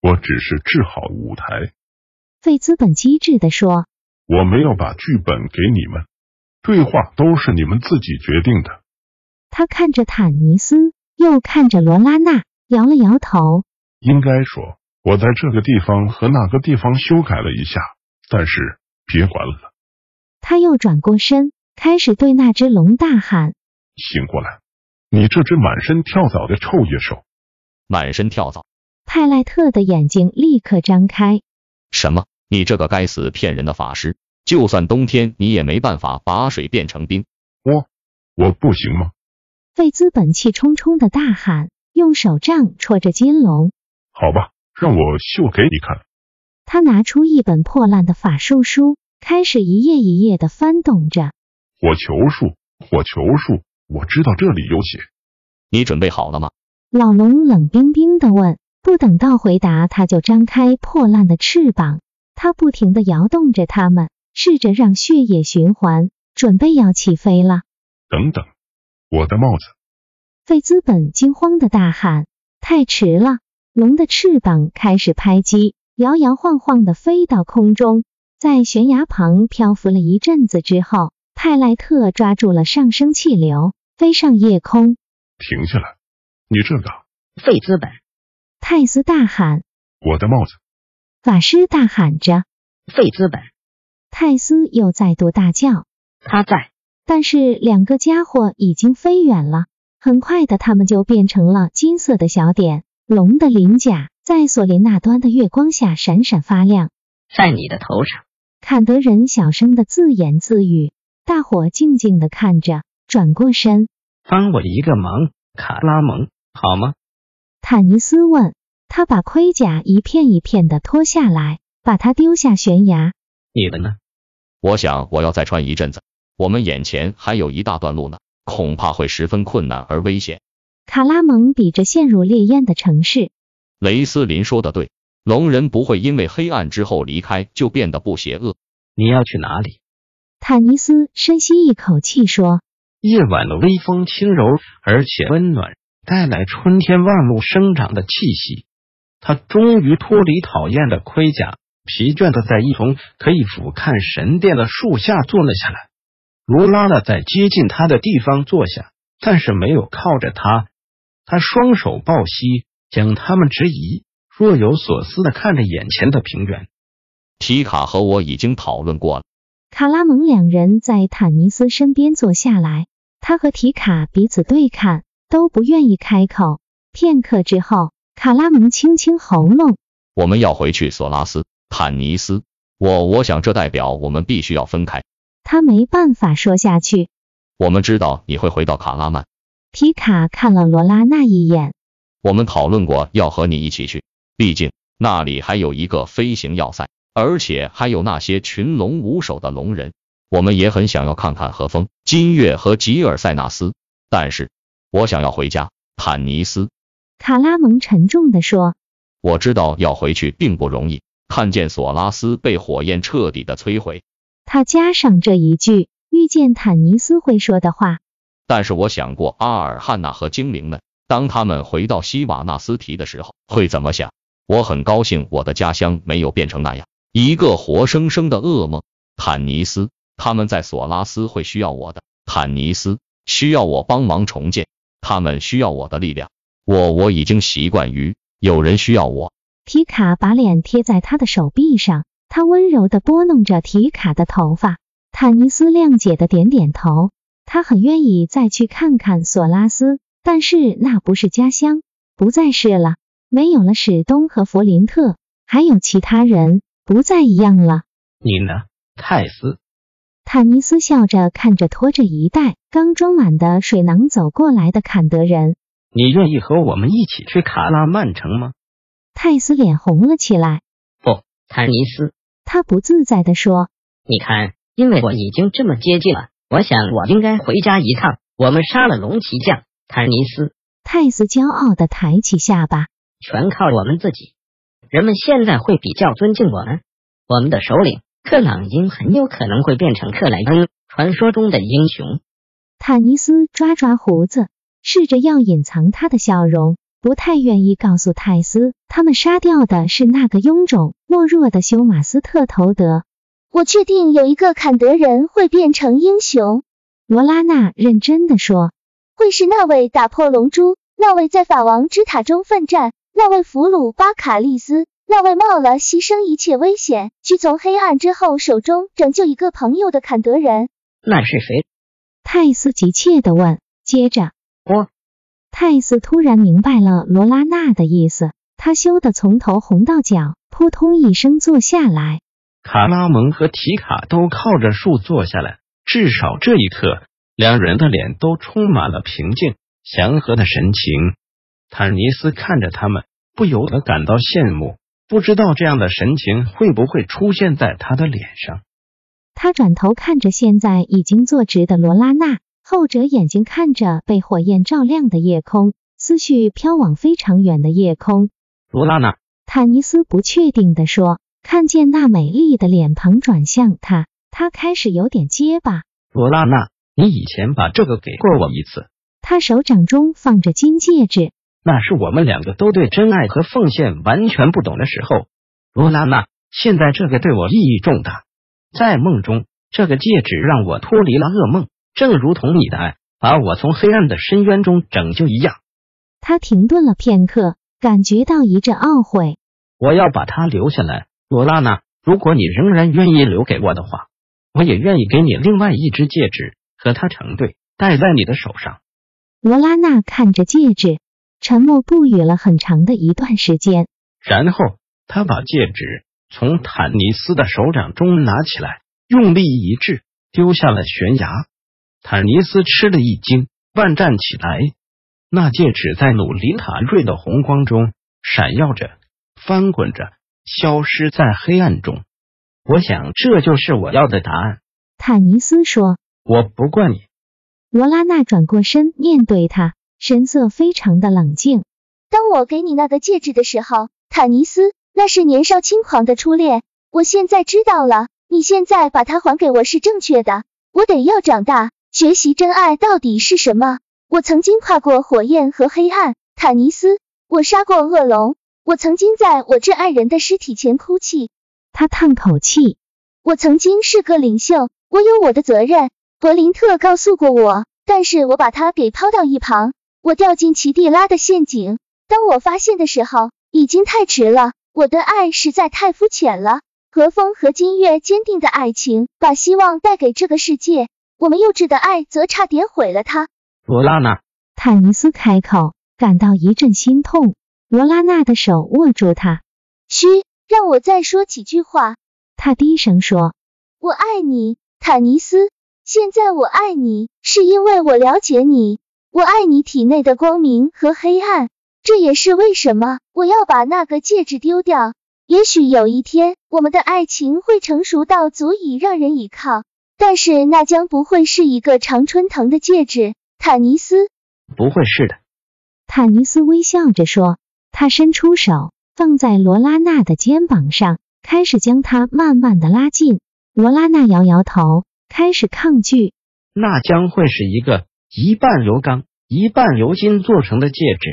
我只是治好舞台。费资本机智的说：“我没有把剧本给你们，对话都是你们自己决定的。”他看着坦尼斯，又看着罗拉娜，摇了摇头。应该说，我在这个地方和那个地方修改了一下，但是别管了。他又转过身，开始对那只龙大喊：“醒过来！你这只满身跳蚤的臭野兽！”满身跳蚤。泰莱特的眼睛立刻张开。什么？你这个该死骗人的法师！就算冬天，你也没办法把水变成冰。我我不行吗？费兹本气冲冲的大喊，用手杖戳着金龙。好吧，让我秀给你看。他拿出一本破烂的法术书，开始一页一页的翻动着。火球术，火球术，我知道这里有写。你准备好了吗？老龙冷冰冰的问。不等到回答，他就张开破烂的翅膀，他不停的摇动着它们，试着让血液循环，准备要起飞了。等等，我的帽子！费兹本惊慌的大喊：“太迟了！”龙的翅膀开始拍击，摇摇晃晃的飞到空中，在悬崖旁漂浮了一阵子之后，泰莱特抓住了上升气流，飞上夜空。停下来！你这个费兹本。泰斯大喊：“我的帽子！”法师大喊着：“费兹本！”泰斯又再度大叫：“他在！”但是两个家伙已经飞远了，很快的，他们就变成了金色的小点。龙的鳞甲在索林那端的月光下闪闪发亮。在你的头上，坎德人小声的自言自语。大伙静静的看着，转过身：“帮我一个忙，卡拉蒙，好吗？”坦尼斯问他，把盔甲一片一片的脱下来，把它丢下悬崖。你的呢？我想我要再穿一阵子。我们眼前还有一大段路呢，恐怕会十分困难而危险。卡拉蒙比着陷入烈焰的城市。雷斯林说的对，龙人不会因为黑暗之后离开就变得不邪恶。你要去哪里？坦尼斯深吸一口气说：“夜晚的微风轻柔而且温暖。”带来春天万物生长的气息，他终于脱离讨厌的盔甲，疲倦的在一丛可以俯瞰神殿的树下坐了下来。罗拉拉在接近他的地方坐下，但是没有靠着他。他双手抱膝，将他们直移，若有所思的看着眼前的平原。提卡和我已经讨论过了。卡拉蒙两人在坦尼斯身边坐下来，他和提卡彼此对看。都不愿意开口。片刻之后，卡拉蒙清清喉咙：“我们要回去，索拉斯，坦尼斯，我我想这代表我们必须要分开。”他没办法说下去。我们知道你会回到卡拉曼。皮卡看了罗拉那一眼。我们讨论过要和你一起去，毕竟那里还有一个飞行要塞，而且还有那些群龙无首的龙人。我们也很想要看看和风、金月和吉尔塞纳斯，但是。我想要回家，坦尼斯。卡拉蒙沉重地说：“我知道要回去并不容易，看见索拉斯被火焰彻底的摧毁。”他加上这一句，遇见坦尼斯会说的话。但是我想过阿尔汉娜和精灵们，当他们回到西瓦纳斯提的时候会怎么想？我很高兴我的家乡没有变成那样，一个活生生的噩梦。坦尼斯，他们在索拉斯会需要我的，坦尼斯需要我帮忙重建。他们需要我的力量，我我已经习惯于有人需要我。提卡把脸贴在他的手臂上，他温柔的拨弄着提卡的头发。坦尼斯谅解的点点头，他很愿意再去看看索拉斯，但是那不是家乡，不再是了。没有了史东和弗林特，还有其他人，不再一样了。你呢，泰斯？坦尼斯笑着看着拖着一袋刚装满的水囊走过来的坎德人。你愿意和我们一起去卡拉曼城吗？泰斯脸红了起来。不，坦尼斯，他不自在的说。你看，因为我已经这么接近了，我想我应该回家一趟。我们杀了龙骑将，坦尼斯。泰斯骄傲的抬起下巴。全靠我们自己。人们现在会比较尊敬我们。我们的首领克朗因很有可能会变成克莱恩传说中的英雄。坦尼斯抓抓胡子。试着要隐藏他的笑容，不太愿意告诉泰斯，他们杀掉的是那个臃肿懦弱的修马斯特头德。我确定有一个坎德人会变成英雄，罗拉娜认真的说，会是那位打破龙珠，那位在法王之塔中奋战，那位俘虏巴卡利斯，那位冒了牺牲一切危险去从黑暗之后手中拯救一个朋友的坎德人。那是谁？泰斯急切的问，接着。我，泰斯突然明白了罗拉娜的意思，他羞得从头红到脚，扑通一声坐下来。卡拉蒙和提卡都靠着树坐下来，至少这一刻，两人的脸都充满了平静、祥和的神情。坦尼斯看着他们，不由得感到羡慕，不知道这样的神情会不会出现在他的脸上。他转头看着现在已经坐直的罗拉娜。后者眼睛看着被火焰照亮的夜空，思绪飘往非常远的夜空。罗拉娜，坦尼斯不确定的说，看见那美丽的脸庞转向他，他开始有点结巴。罗拉娜，你以前把这个给过我一次。他手掌中放着金戒指，那是我们两个都对真爱和奉献完全不懂的时候。罗拉娜，现在这个对我意义重大。在梦中，这个戒指让我脱离了噩梦。正如同你的爱把我从黑暗的深渊中拯救一样。他停顿了片刻，感觉到一阵懊悔。我要把他留下来，罗拉娜。如果你仍然愿意留给我的话，我也愿意给你另外一只戒指，和它成对，戴在你的手上。罗拉娜看着戒指，沉默不语了很长的一段时间。然后，他把戒指从坦尼斯的手掌中拿起来，用力一掷，丢下了悬崖。坦尼斯吃了一惊，万站起来。那戒指在努林塔瑞的红光中闪耀着，翻滚着，消失在黑暗中。我想，这就是我要的答案。坦尼斯说：“我不怪你。”罗拉娜转过身面对他，神色非常的冷静。当我给你那个戒指的时候，坦尼斯，那是年少轻狂的初恋。我现在知道了，你现在把它还给我是正确的。我得要长大。学习真爱到底是什么？我曾经跨过火焰和黑暗，坦尼斯。我杀过恶龙。我曾经在我挚爱人的尸体前哭泣。他叹口气。我曾经是个领袖，我有我的责任。伯林特告诉过我，但是我把他给抛到一旁。我掉进奇蒂拉的陷阱。当我发现的时候，已经太迟了。我的爱实在太肤浅了。和风和金月坚定的爱情，把希望带给这个世界。我们幼稚的爱则差点毁了他。罗拉娜，坦尼斯开口，感到一阵心痛。罗拉娜的手握住他。嘘，让我再说几句话。他低声说：“我爱你，坦尼斯。现在我爱你，是因为我了解你。我爱你体内的光明和黑暗。这也是为什么我要把那个戒指丢掉。也许有一天，我们的爱情会成熟到足以让人倚靠。”但是那将不会是一个常春藤的戒指，坦尼斯。不会是的，坦尼斯微笑着说。他伸出手放在罗拉娜的肩膀上，开始将她慢慢的拉近。罗拉娜摇摇头，开始抗拒。那将会是一个一半由钢一半由金做成的戒指。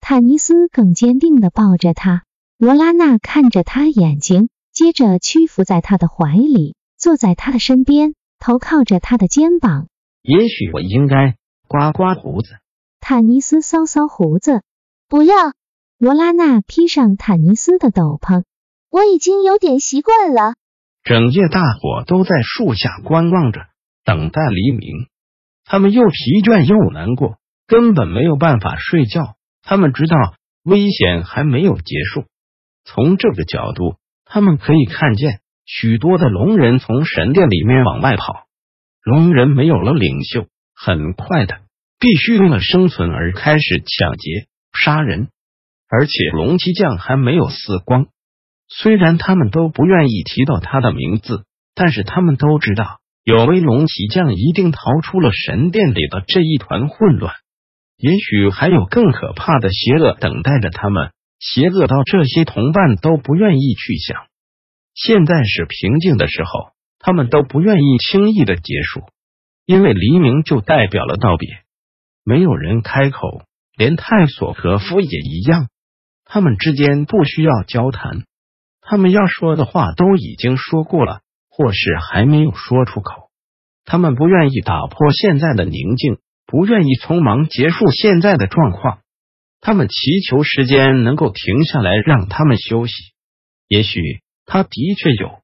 坦尼斯更坚定的抱着她。罗拉娜看着他眼睛，接着屈服在他的怀里。坐在他的身边，头靠着他的肩膀。也许我应该刮刮胡子。坦尼斯搔搔胡子。不要。罗拉娜披上坦尼斯的斗篷。我已经有点习惯了。整夜大伙都在树下观望着，等待黎明。他们又疲倦又难过，根本没有办法睡觉。他们知道危险还没有结束。从这个角度，他们可以看见。许多的龙人从神殿里面往外跑，龙人没有了领袖，很快的，必须为了生存而开始抢劫、杀人，而且龙骑将还没有死光。虽然他们都不愿意提到他的名字，但是他们都知道，有位龙骑将一定逃出了神殿里的这一团混乱。也许还有更可怕的邪恶等待着他们，邪恶到这些同伴都不愿意去想。现在是平静的时候，他们都不愿意轻易的结束，因为黎明就代表了道别。没有人开口，连泰索和夫也一样。他们之间不需要交谈，他们要说的话都已经说过了，或是还没有说出口。他们不愿意打破现在的宁静。不愿意匆忙结束现在的状况，他们祈求时间能够停下来，让他们休息。也许他的确有。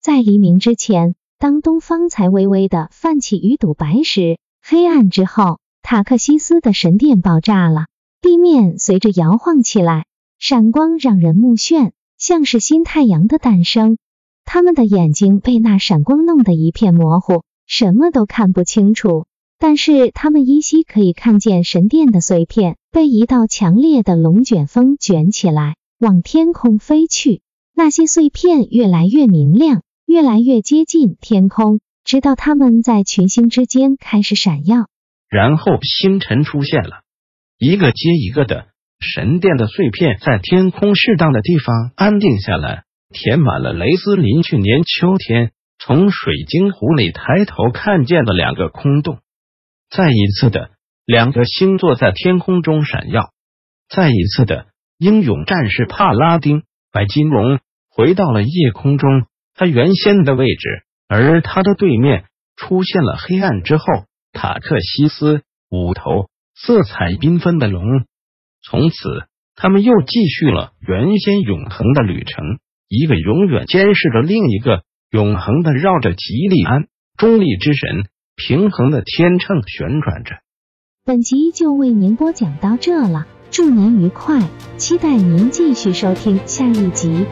在黎明之前，当东方才微微的泛起鱼肚白时，黑暗之后，塔克西斯的神殿爆炸了，地面随着摇晃起来，闪光让人目眩，像是新太阳的诞生。他们的眼睛被那闪光弄得一片模糊，什么都看不清楚。但是他们依稀可以看见神殿的碎片被一道强烈的龙卷风卷起来，往天空飞去。那些碎片越来越明亮，越来越接近天空，直到它们在群星之间开始闪耀。然后星辰出现了，一个接一个的神殿的碎片在天空适当的地方安定下来，填满了雷斯林去年秋天从水晶湖里抬头看见的两个空洞。再一次的，两个星座在天空中闪耀。再一次的，英勇战士帕拉丁白金龙回到了夜空中，他原先的位置。而他的对面出现了黑暗之后，塔克西斯五头色彩缤纷的龙。从此，他们又继续了原先永恒的旅程。一个永远监视着另一个，永恒的绕着吉利安中立之神。平衡的天秤旋转着。本集就为您播讲到这了，祝您愉快，期待您继续收听下一集。